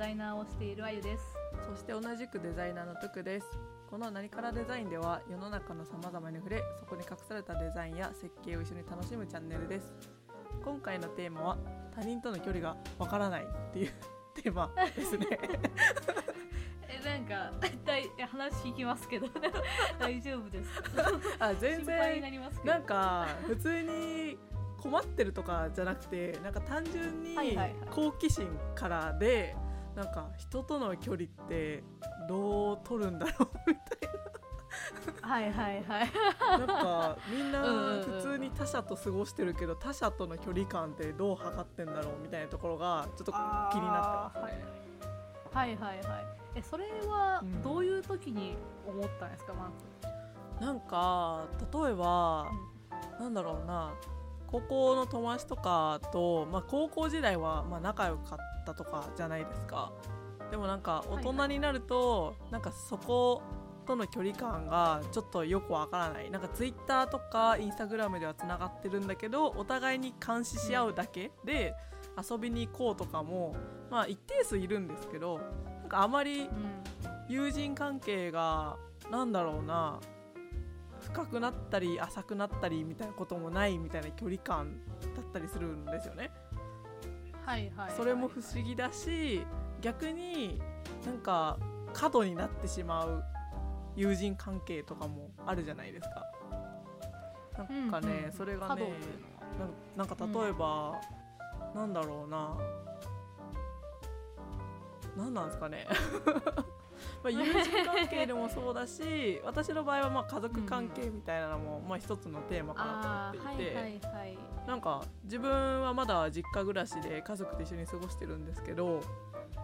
ザイナーをしているあゆです。そして同じくデザイナーのトゥクです。この何からデザインでは世の中のさまざまに触れそこに隠されたデザインや設計を一緒に楽しむチャンネルです。今回のテーマは他人との距離がわからないっていう テーマですね。えなんかだい話聞きますけど。大丈夫です。あ全然りますけど。なんか普通に困ってるとかじゃなくてなんか単純にはいはいはい。好奇心からでなんか人との距離ってどう取るんだろうみたいはいはいはい。ななんかみんなうんうんうん。普通に他者と過ごしてるけど他者との距離感ってどう測ってんだろうみたいなところがちょっと気になってますね。はいはいはい。えそれはうんどういう時に思ったんですかまなんか例えばず、なんだろうな高校の友達とかと、まあ、高校時代はまあ仲良かったとかじゃないですか。でもなんか大人になると、なんかそことの距離感がちょっとよくわからない。なんかツイッターとかインスタグラムではつながってるんだけどお互いに監視し合うだけで遊びに行こうとかも、まあ、一定数いるんですけどなんかあまりうん。友人関係がなんだろうな深くなったり浅くなったりみたいなこともないみたいな距離感だったりするんですよね。はいはいはい。それも不思議だし逆になんか過度になってしまう友人関係とかもあるじゃないですか。なんかね、うんうん。それがねなんなんか例えば、なんだろうな。何なんですかねまあ友人関係でもそうだし 私の場合はまあ家族関係みたいなのも、まあ、一つのテーマかなと思っていて、はいはいなんか自分はまだ実家暮らしで家族と一緒に過ごしてるんですけど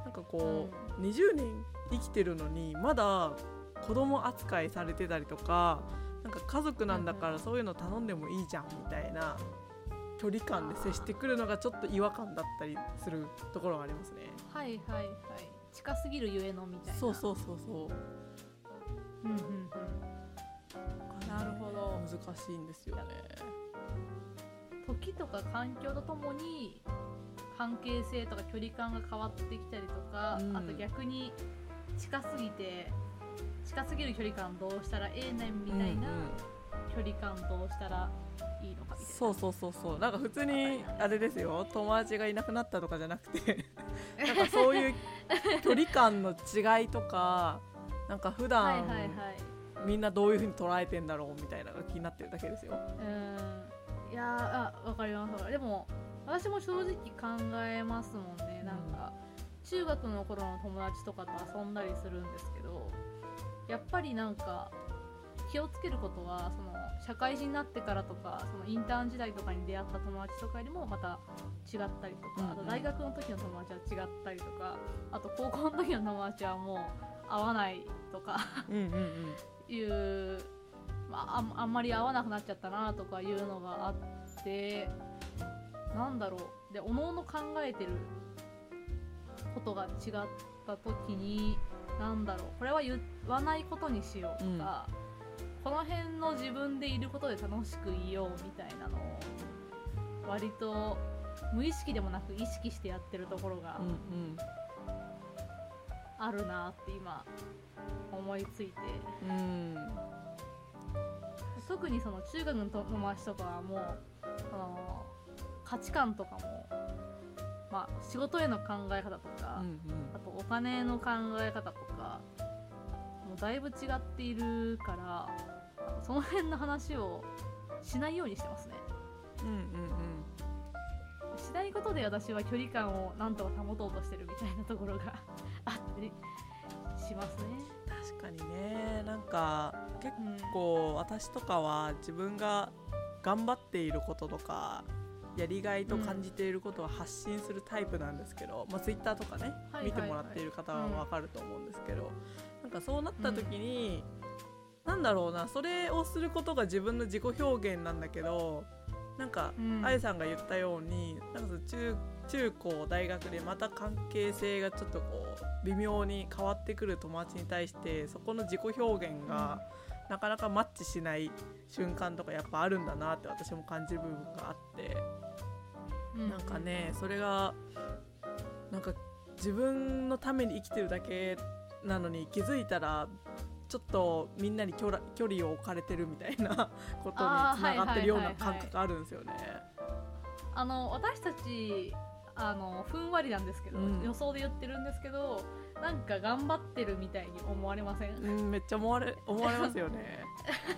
なんかこう、20年生きてるのにまだ子供扱いされてたりとかなんか家族なんだからそういうの頼んでもいいじゃんみたいな距離感で接してくるのがちょっと違和感だったりするところがありますね。はいはいはい近すぎるゆえのみたいな。そうそうそうそう。うんうんうん。なるほど。難しいんですよね。時とか環境とともに関係性とか距離感が変わってきたりとか、うん。あと逆に近すぎて近すぎる距離感どうしたらええねんみたいなうんうん。距離感どうしたらいいのかみたいな。そうそうそうそう。なんか普通にあれですよ。友達がいなくなったとかじゃなくて。なんかそういう 距離感の違いとかなんか普はい段、はいはい。みんなどういう風に捉えてんだろうみたいなのが気になってるだけですよ。うん。いやーあわかりますでも私も正直考えますもんね。なんか、中学の頃の友達とかと遊んだりするんですけどやっぱりなんか気をつけることはその社会人になってからとかそのインターン時代とかに出会った友達とかよりもまた違ったりとか、うんうん。あと大学の時の友達は違ったりとかあと高校の時の友達はもう会わないとかうんうんうん。いう、まあ、あんまり合わなくなっちゃったなとかいうのがあってなんだろう。でおのおの考えてることが違った時になんだろう。これは言わないことにしようとか、この辺の自分でいることで楽しくいようみたいなのを割と無意識でもなく意識してやってるところがうんあるなって今思いついて。うんうん特にその中学の友達とかはもうその価値観とかも、まあ、仕事への考え方とか、うんあとお金の考え方とかもうだいぶ違っているからその辺の話をしないようにしてますね。うんうんうん。しないことで私は距離感をなんとか保とうとしてるみたいなところがあったりしますね。確かにね。なんか結うん構私とかは自分が頑張っていることとかやりがいと感じていることを発信するタイプなんですけど、まあ、ツイッターとかね、はい見てもらっている方は分かると思うんですけど、なんかそうなった時に、なんだろうなそれをすることが自分の自己表現なんだけどなんか、うんあゆさんが言ったようになんか中中高大学でまた関係性がちょっとこう微妙に変わってくる友達に対してそこの自己表現がなかなかマッチしない瞬間とかやっぱあるんだなって私も感じる部分があって。うなんかねそれがなんか自分のために生きてるだけなのに気づいたらちょっとみんなに距離距離を置かれてるみたいな ことにつながってるような感覚があるんですよね。あの私たちあのふんわりなんですけど、うん。予想で言ってるんですけどなんか頑張ってるみたいに思われません？うん、めっちゃ思われ思われますよね。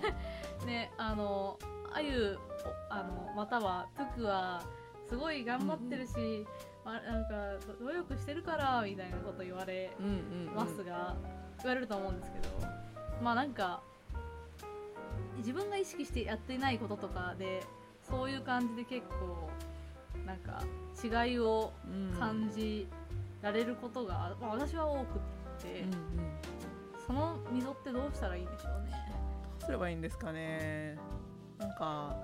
ねあのあゆおあのまたはトゥクはすごい頑張ってるし、まあ、なんかど努力してるからみたいなこと言われうんうん、うん、ますが、言われると思うんですけどまあなんか自分が意識してやっていないこととかでそういう感じで結構なんか違いをうん感じられることが、まあ、私は多くって、うんうん。その溝ってどうしたらいいんでしょうね。どうすればいいんですかね。なんか、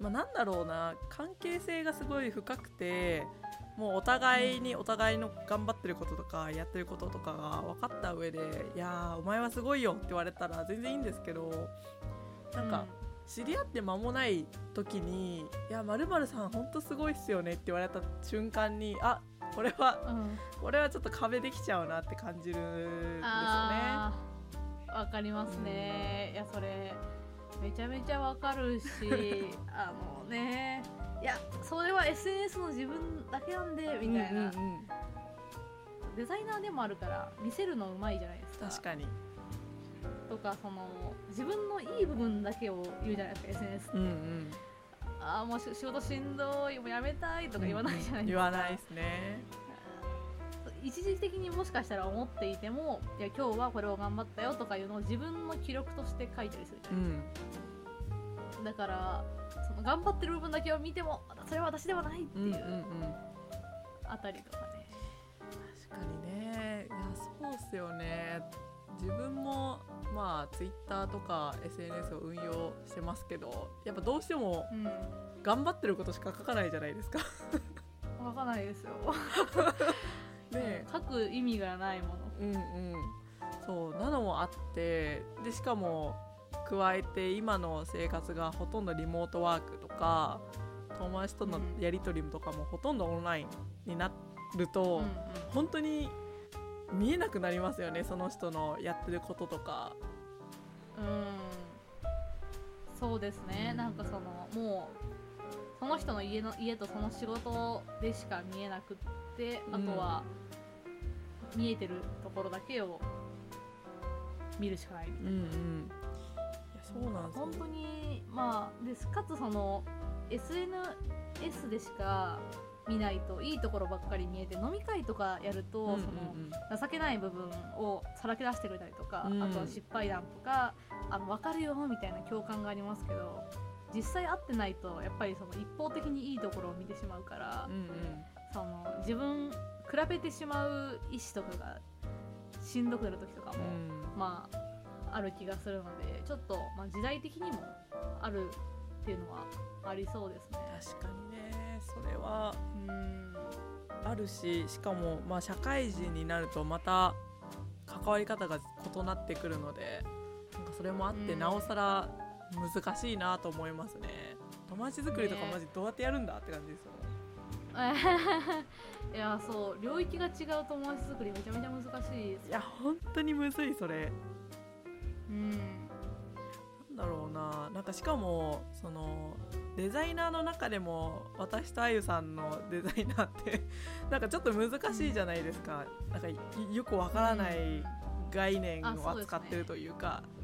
うん。まあ、なんだろうな。関係性がすごい深くてもうお互いにお互いの頑張ってることとかやってることとかが分かった上で「いやーお前はすごいよ」って言われたら全然いいんですけどなんか、知り合って間もない時に「いやまるさんほんとすごいっすよね」って言われた瞬間にあこれはうん。うんこれはちょっと壁できちゃうなって感じるんですよね。わかりますね、いやそれめちゃめちゃわかるし あのね。いやそれは SNS の自分だけなんでみたいな、うんうんうん。デザイナーでもあるから見せるのうまいじゃないですか。確かに、とかその自分のいい部分だけを言うじゃないですか SNS って、うんうん、ああもうし仕事しんどいもうやめたいとか言わないじゃないですか、言わないですね。一時的にもしかしたら思っていてもいや今日はこれを頑張ったよとかいうのを自分の記録として書いたりするじゃうないですか、ん。だからその頑張ってる部分だけを見てもそれは私ではないってうんうんうん。いうあたりとかね、確かにね。いやそうっすよね。自分もまあツイッターとか SNS を運用してますけどやっぱどうしてもうん。頑張ってることしか書かないじゃないですか。書かないですよ。ね書く意味がないもの。うんうん。そうなのもあってでしかも加えて今の生活がほとんどリモートワークとか友達とのうんやり取りとかもほとんどオンラインになると、うんうん。本当に見えなくなりますよねその人のやってることとか。うん。そうですね、うんなんかそのもうその人の家の家とその仕事でしか見えなくってあとは見えてるところだけを見るしかないみたいな。うんうん、そうなんですよ本当にまあです。かつその SNS でしか見ないといいところばっかり見えて飲み会とかやると、うんうんうん。その情けない部分をさらけ出してくれたりとか、うん。あとは失敗談とかあの分かるよみたいな共感がありますけど実際会ってないとやっぱりその一方的にいいところを見てしまうから、うんうん。その自分比べてしまう意思とかがしんどくなる時とかも、うん。まあある気がするのでちょっと、まあ、時代的にもあるっていうのはありそうですね。確かにねそれはうん。あるししかも、まあ、社会人になるとまた関わり方が異なってくるのでなんかそれもあってうん。なおさら難しいなと思いますね。友達作りとかねマジどうやってやるんだって感じですよ いやそう領域が違う友達作りめちゃめちゃ難しいです。いや本当にむずいそれ。うん。なんだろうな。なんかしかもそのデザイナーの中でも私とあゆさんのデザイナーって なんかちょっと難しいじゃないですか、なんかいよくわからない概念を扱ってるというか、うん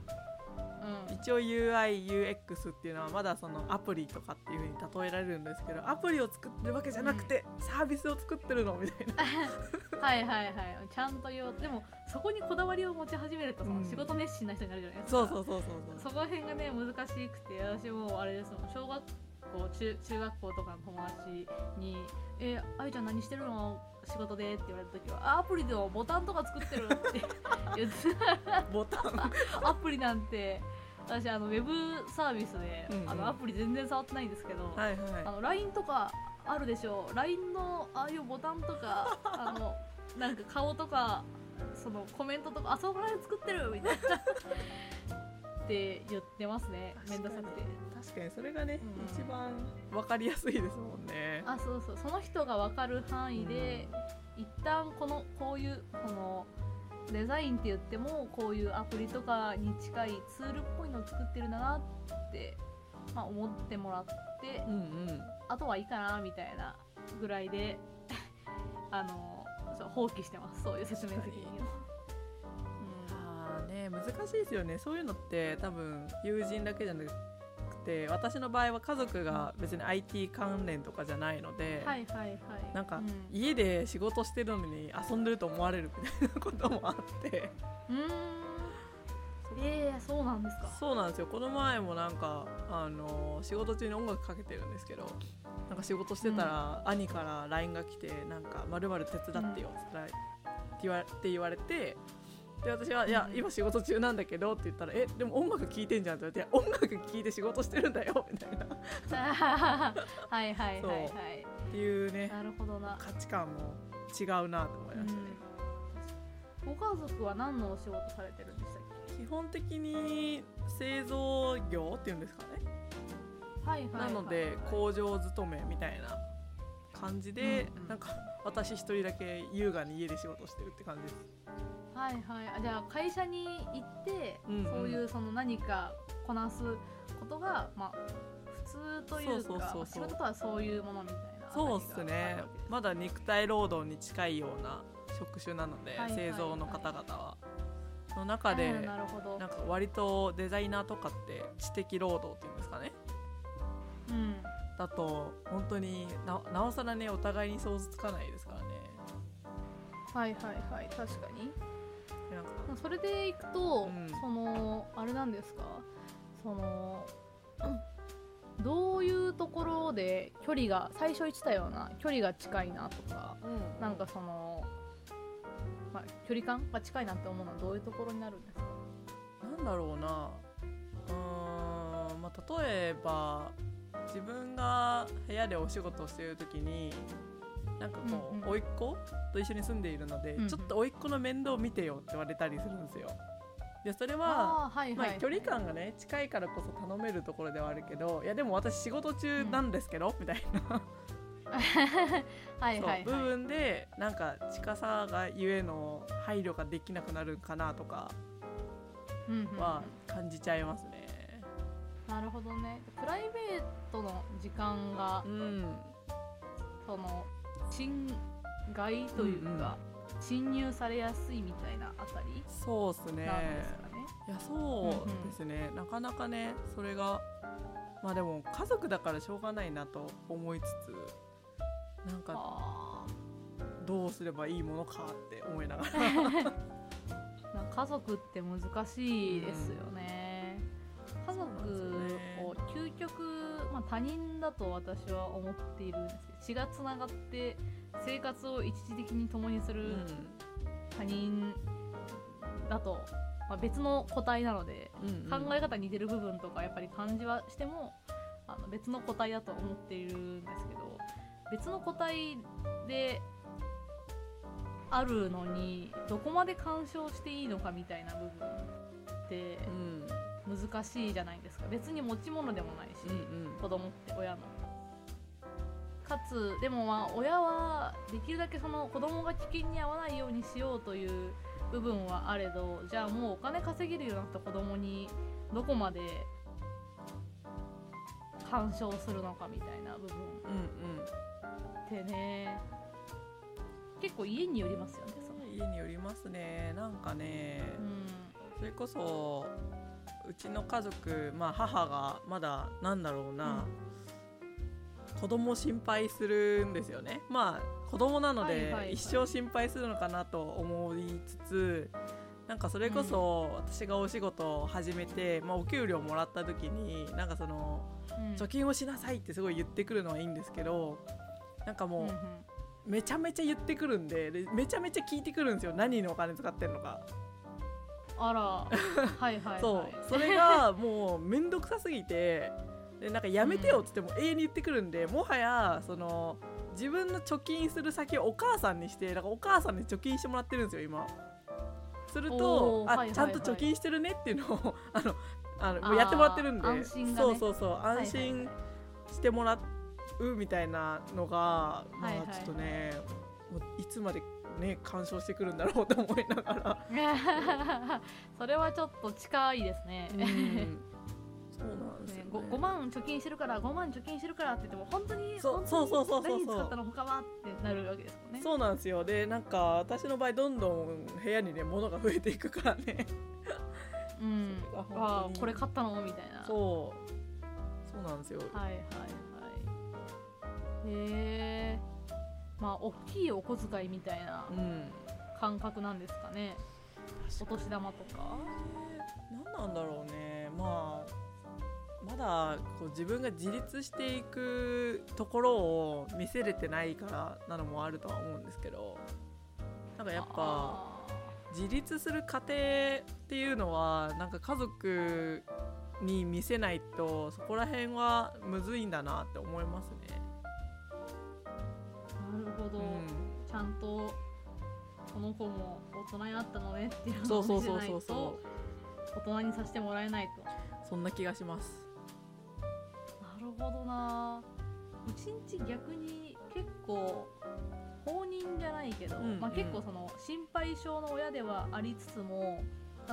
一応 UIUX っていうのはまだそのアプリとかっていう風に例えられるんですけどアプリを作ってるわけじゃなくて、サービスを作ってるのみたいな。はいはいはい。ちゃんと言おう。でもそこにこだわりを持ち始めるとそのうん。仕事熱心な人になるじゃないですか、そうそうそうそうそう。そこら辺がね難しくて私もあれですもん。小学校中中学校とかの友達に「えあゆちゃん何してるの？仕事で?」って言われた時はあ「アプリでもボタンとか作ってる」って言ってボタン。アプリなんて私あのウェブサービスで、うんうん。あのアプリ全然触ってないんですけど、はいはい。あの LINE とかあるでしょ？LINE のああいうボタンとか あのなんか顔とかそのコメントとかあそこら辺作ってるみたいな。って言ってますね。めんどくさくて。確かにそれがね、うん。一番分かりやすいですもんね。あそうそう。その人が分かる範囲で、一旦このこういうこのデザインって言ってもこういうアプリとかに近いツールっぽいのを作ってるんだなって、まあ、思ってもらってうんうん。あとはいいかなみたいなぐらいで あのそう放棄してます。そういう説明責任難しいですよね。そういうのって多分友人だけじゃなくて私の場合は家族が別に IT 関連とかじゃないので、はいはいはい。なんか、うん。家で仕事してるのに遊んでると思われるみたいなこともあって。うーん。えー、そうなんですか。そうなんですよ。この前もなんかあの仕事中に音楽かけてるんですけどなんか仕事してたら、兄から LINE が来てなんか「まる手伝ってよ」って言われてで私は「いやうん。今仕事中なんだけど」って言ったら「えでも音楽聴いてんじゃん」って言われて「音楽聴いて仕事してるんだよ」みたいな。っはいはいはいはい。ていうねなるほどな。価値観も違うなと思いましたね。ご家族は何のお仕事されてるんでしたっ基本的に製造業っていうんですかね。けはいはい、はい、なので工場勤めみたいな感じで、うんうん。なんか私一人だけ優雅に家で仕事してるって感じです。はいはい。あじゃあ会社に行って、うんうん。そういうその何かこなすことがまあ普通というかそうそうそうそう。まあ仕事とはそういうものみたいなそうっすね。まだ肉体労働に近いような職種なので、はいはいはい。製造の方々は。の中で、うんなるほど。なんか割とデザイナーとかって知的労働っていうんですかね。うんだと本当にななおさらねお互いに想像つかないですからね。はいはいはい確かに。なんかまあそれでいくと、うん。そのあれなんですか？そのうん どういうところで距離が最初言ってたような距離が近いなとかなんかその、まあ、距離感が近いなって思うのはどういうところになるんですか？なんだろうな。うーん、まあ、例えば自分が部屋でお仕事をしている時になんかこう、うんうん。甥っ子と一緒に住んでいるので、うんうん。ちょっと甥っ子の面倒を見てよって言われたりするんですよ。でそれはまあ、距離感がね近いからこそ頼めるところではあるけどいやでも私仕事中なんですけど、みたいな。はいはい部分でなんか近さがゆえの配慮ができなくなるかなとかは感じちゃいますね。なるほどね。プライベートの時間がうんその侵害というか、侵入されやすいみたいなあたりそうっすね。なんですかね。いやそうですね、なかなかねそれがまあでも家族だからしょうがないなと思いつつなんかあどうすればいいものかって思いながら。家族って難しいですよね。家を究極、まあ、他人だと私は思っているんですけど血がつながって生活を一時的に共にする他人だと、まあ、別の個体なのでうんうん。考え方似てる部分とかやっぱり感じはしてもあの別の個体だと思っているんですけど別の個体であるのにどこまで干渉していいのかみたいな部分ってうん難しいじゃないですか。別に持ち物でもないし、うんうん。子供って親の。かつでもまあ親はできるだけその子供が危険に遭わないようにしようという部分はあれどじゃあもうお金稼げるようになった子供にどこまで干渉するのかみたいな部分。うんってね。結構家によりますよねそのうん家によりますね。なんかね、うそれこそうちの家族、まあ、母がまだなんだろうな、子供を心配するんですよね。まあ子供なので一生心配するのかなと思いつつなんかそれこそ私がお仕事を始めて、まあ、お給料もらった時になんかそのんうん。貯金をしなさいってすごい言ってくるのはいいんですけどなんかもう、うんうん。めちゃめちゃ言ってくるんででめちゃめちゃ聞いてくるんですよ。何にお金使ってるのか。あら。はいはいはい。そう。それがもう面倒くさすぎてでなんかやめてよっつっても永遠に言ってくるんで、もはやその自分の貯金する先をお母さんにしてなんかお母さんに貯金してもらってるんですよ今。するとあ、はいはいはい。ちゃんと貯金してるねっていうのを あのあのやってもらってるんで、安心がね。そうそうそうはいはい。安心してもらうみたいなのが、はいはい。まあちょっとねもういつまでね干渉してくるんだろうと思いながら、それはちょっと近いですね。うん。そうなんですよ、ね。ね、5, 万貯金してるから5万貯金してるからって言っても本当にそうそうそうそうそう。使ったの他はってなるわけですもんね。そうなんですよ。でなんか私の場合どんどん部屋にね物が増えていくからね。うん。ああこれ買ったの？みたいな。そう。そうなんですよ、はいはいはい。へえまあ大きいお小遣いみたいなうん。感覚なんですかね。お年玉とか。何なんだろうね。まあまだこう自分が自立していくところを見せれてないからなのもあるとは思うんですけど。なんかやっぱあ自立する過程っていうのはなんか家族に見せないとそこら辺はむずいんだなって思いますね。ほど、うちゃんとこの子も大人になったのねっていうのそうそうを見せないそうそう。大人にさせてもらえないと。うそんな気がします。なるほどな。うちんち逆に結構放任じゃないけど、うんまあ、うん結構その心配性の親ではありつつも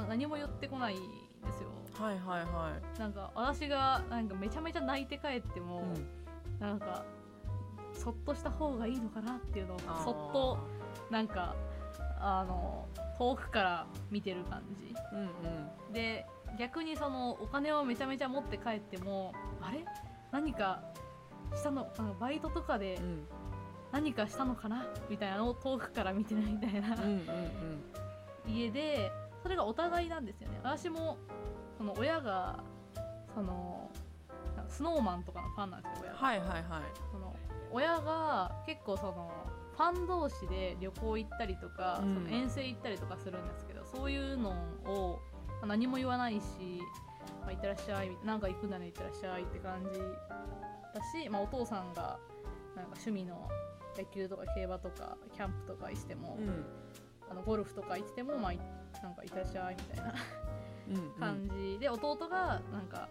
何も言ってこないんですよ。はいはいはなんか私がなんかめちゃめちゃ泣いて帰っても、い。うん。なんかそっとした方がいいのかなっていうのをそっとなんかあの遠くから見てる感じ。うんうん。で逆にそのお金をめちゃめちゃ持って帰ってもあれ？何かしたのバイトとかでうん。何かしたのかな？みたいなのを遠くから見てるみたいなうんうんうん。家でそれがお互いなんですよね。私もその親がそのスノーマンとかのファンなんですよ親が、はいはいはい。その親が結構そのファン同士で旅行行ったりとか、うん。その遠征行ったりとかするんですけどそういうのをまあ何も言わないし「まあ、行ってらっしゃい」なんか行くんだね行ってらっしゃいって感じだし、まあ、お父さんがなんか趣味の野球とか競馬とかキャンプとかしても、うん。あのゴルフとか行っても、まあ、いなんか行ってらっしゃいみたいなうんうん。感じ。で弟がなんか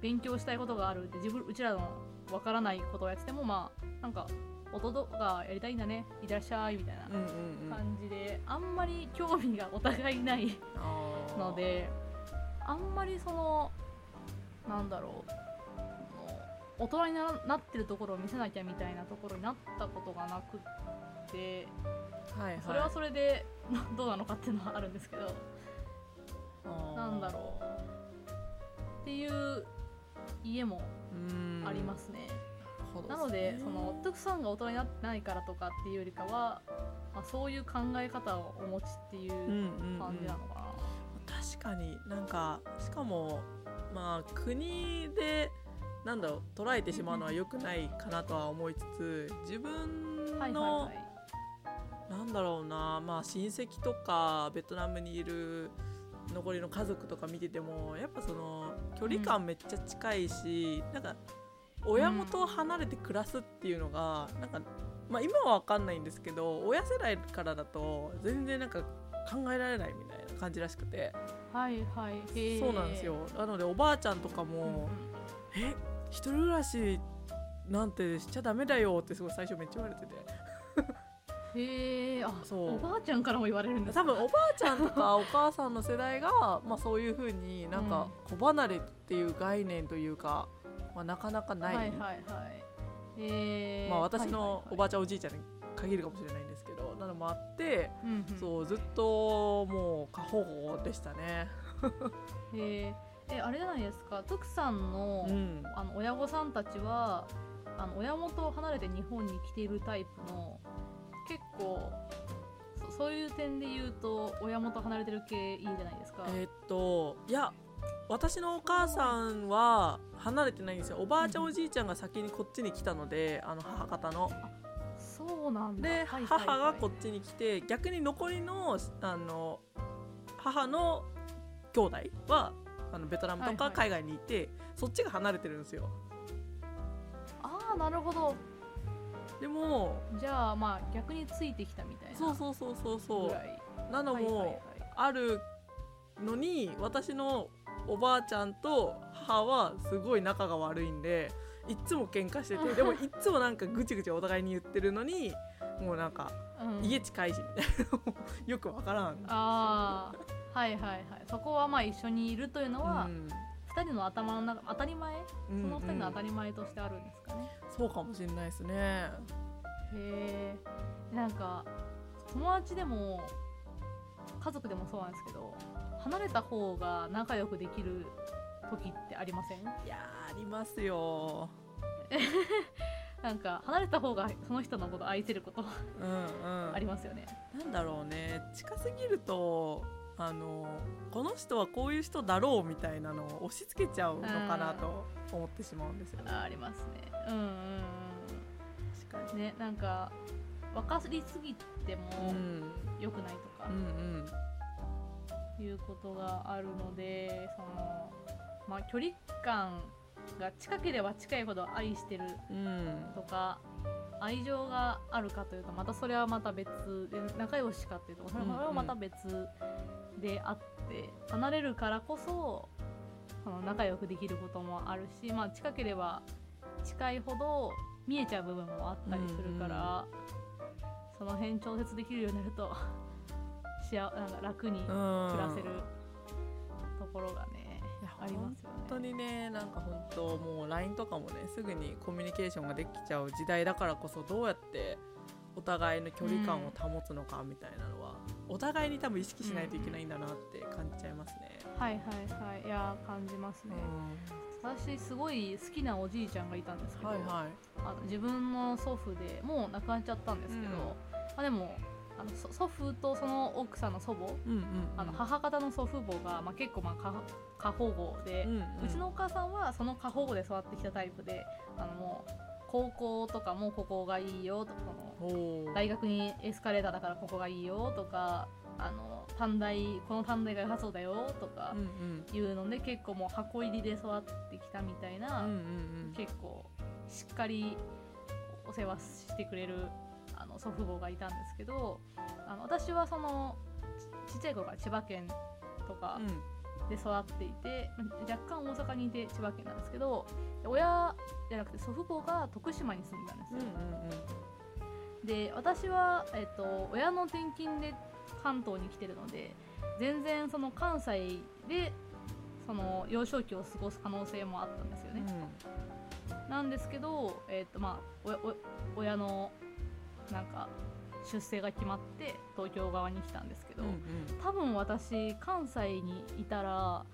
勉強したいことがあるって自分うちらのわからないことをやっててもまあなんか弟がやりたいんだねいらっしゃいみたいな感じであんまり興味がお互いないのであんまりそのなんだろう大人にななってるところを見せなきゃみたいなところになったことがなくってはいはい。それはそれでどうなのかっていうのはあるんですけどなんだろう。っていう家もうん。ありますね、なのでそのトゥクさんが大人になってないからとかっていうよりかは、まあ、そういう考え方をお持ちっていううんうんうん。感じなのかな、確かになんかしかもまあ国でなんだろう捉えてしまうのは良くないかなとは思いつつ自分の、はいはいはい。なんだろうなまあ親戚とかベトナムにいる残りの家族とか見ててもやっぱその距離感めっちゃ近いし、なんか親元を離れて暮らすっていうのが、なんか、まあ、今は分かんないんですけど親世代からだと全然なんか考えられないみたいな感じらしくて。はいはい。そうなんですよ。なのでおばあちゃんとかうんも「え一人暮らしなんてしちゃダメだよ」ってすごい最初めっちゃ言われてて。うんへえあそう。おばあちゃんからも言われるんですか多分おばあちゃんとかお母さんの世代が、まあ、そういうふうになんか子離れっていう概念というか、まあ、なかなかない、はいはいはい。へえまあ、私のおばあちちゃんおじいちゃんに限るかもしれないんですけどなのもあって、うんうんそうずっともう過保護でしたね。へええあれじゃないですか。トクさんの,、うん。あの親御さんたちはあの親元を離れて日本に来ているタイプの結構そそういう点で言うと親元離れてる系いいじゃないですか、えーっといや私のお母さんは離れてないんですよ。おばあちゃんうんおじいちゃんが先にこっちに来たのであの母方の。そうなんだ。で、はいはいはい。母がこっちに来て逆に残りのあの母の兄弟はあのベトナムとかはいはい。海外にいて、そっちが離れてるんですよ。ああなるほどでもじゃあまあ逆についてきたみたいなそうそうそうそうそう。なのもあるのに私のおばあちゃんと母はすごい仲が悪いんでいっつも喧嘩してて でもいっつもなんかぐちぐちお互いに言ってるのにもうなんかうん。家近いしみたいなよくわからん。ああはいはいはい。そこはまあ一緒にいるというのは、うん二人の頭の中当たり前？うんその二人の当たうんり前としてあるんですかね、そうかもしれないですね。へえなんか友達でも家族でもそうなんですけど離れた方が仲良くできる時ってありません？いやーありますよ。なんか離れた方がその人のこと愛せることうんうん。ありますよね。なんだろうね。近すぎるとあのこの人はこういう人だろうみたいなのを押し付けちゃうのかなと思ってしまうんですよね。あありますね。うんうん確かうんねなんか分かりすぎてもに。うん。良くないとか。うんうん。いうことがあるのでそのまあ距離感が近ければ近いほど愛してるうん。とか愛情があるかというとまたそれはまた別で仲良しかっていうとそれはまた別であって離れるからこそその仲良くできることもあるし、まあ、近ければ近いほど見えちゃう部分もあったりするから、その辺調節できるようになるとしあなんか楽にうん暮らせるところがね、ありますよね。本当にねなんか本当もう LINE とかもねすぐにコミュニケーションができちゃう時代だからこそどうやってお互いの距離感を保つのかみたいなのは、お互いに多分意識しないといけないんだなって感じちゃいますね。はいはいはいいや感じますね、私すごい好きなおじいちゃんがいたんですけど、はいはい。あの自分の祖父でもう亡くなっちゃったんですけど、うんまあ、でもあのそ祖父とその奥さんの祖母うんうんうん、あの母方の祖父母が、まあ、結構まあ過過保護で、うんうん。うちのお母さんはその過保護で育ってきたタイプであのもう高校とかもここがいいよとか大学にエスカレーターだからここがいいよとかあの短大この短大が良さそうだよとかうんうん。いうので結構もう箱入りで育ってきたみたいな、うんうん結構しっかりお世話してくれるあの祖父母がいたんですけどあの私はそのちちっちゃい頃から千葉県とかうんで育っていて、ま若干大阪にいて千葉県なんですけどで親じゃなくて祖父母が徳島に住んでたんですうんよ。うんで私は、えっと親の転勤で関東に来てるので全然その関西でその幼少期を過ごす可能性もあったんですよね。なんですけど、えっとまあ、親のなんか出世が決まって東京側に来たんですけど、うんうん。多分私関西にいたら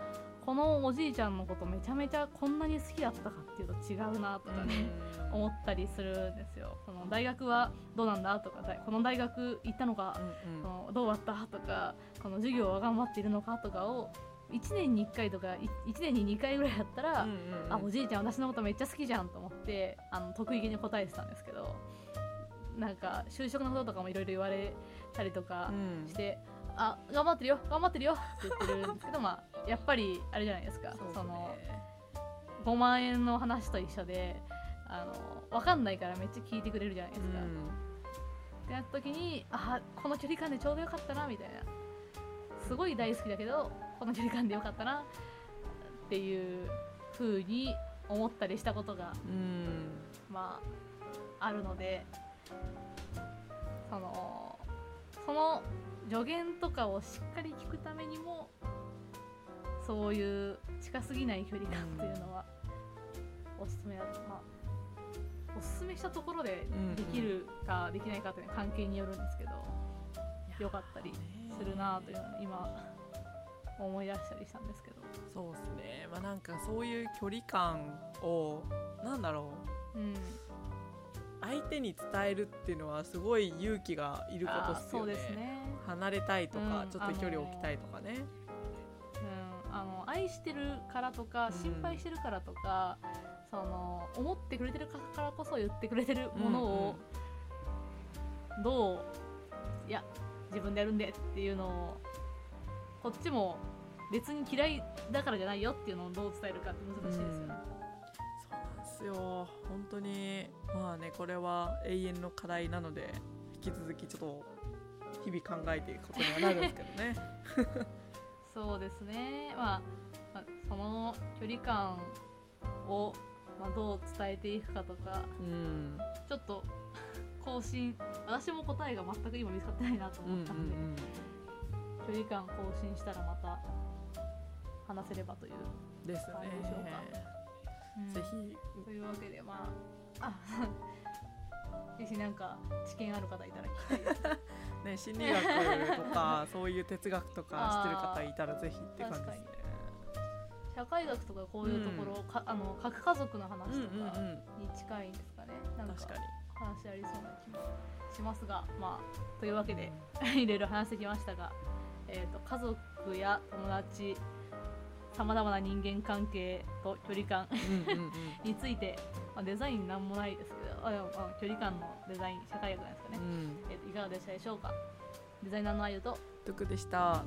このおじいちゃんのことめちゃめちゃこんなに好きだったかっていうと違うなとかね、うん。思ったりするんですよ。その大学はどうなんだとかだこの大学行ったのか、うんうん。そのどうだったとかこの授業は頑張っているのかとかを1年に1回とか1年に2回ぐらいやったら、うんうんうん。あおじいちゃん私のことめっちゃ好きじゃんと思ってあの得意げに答えてたんですけどなんか就職のこととかもいろいろ言われたりとかうん。して、あ頑張ってるよ頑張ってるよって言ってるんですけどまあ やっぱりあれじゃないですか。そうですそのね5万円の話と一緒であの分かんないからめっちゃ聞いてくれるじゃないですか。ってなった時にあこの距離感でちょうどよかったなみたいな。すごい大好きだけどこの距離感でよかったなっていう風に思ったりしたことがうんうん。まああるのでそのその助言とかをしっかり聞くためにもそういう近すぎない距離感というのはおすすめだとまあおすすめしたところでうんできるかできないかというのは関係によるんですけどよかったりするなというのを今思い出したりしたんですけど。そうですね。まあなんかそういう距離感をなんだろう。うん相手に伝えるっていうのはすごい勇気がいることあーそうですよね。ね離れたいとか、うんちょっと距離を置きたいとかね、うん、あの愛してるからとかうん。心配してるからとか、その思ってくれてるからこそ言ってくれてるものをどういや自分でやるんでっていうのをこっちも別に嫌いだからじゃないよっていうのをどう伝えるかって難しいですよね。ですよ。本当に。まあねこれは永遠の課題なので引き続きちょっと日々考えていくことにはなるんですけどね。そうですね。まあまあその距離感を、まあ、どう伝えていくかとかうん。ちょっと更新私も答えが全く今見つかってないなとうんうん思ったん。で、距離感更新したらまた話せればという、うんですねぜひというわけでまあ。あ。ぜひなんか知見ある方いたら聞きたい。で すね心理学とか そういう哲学とか知ってる方いたらぜひって感じですね。社会学とかこういうところ、かあの核家族の話うんとかうんうんに近いんですかね、なんか確かに。話ありそうな気もしますがまあというわけでいろいろ話してきましたが、えー、と家族や友達さまざまな人間関係と距離感について、まあ、デザインなんもないですけどあまあ距離感のデザイン社会学なんですかね、うん。えーといかがでしたでしょうか？デザイナーのあゆと。得でした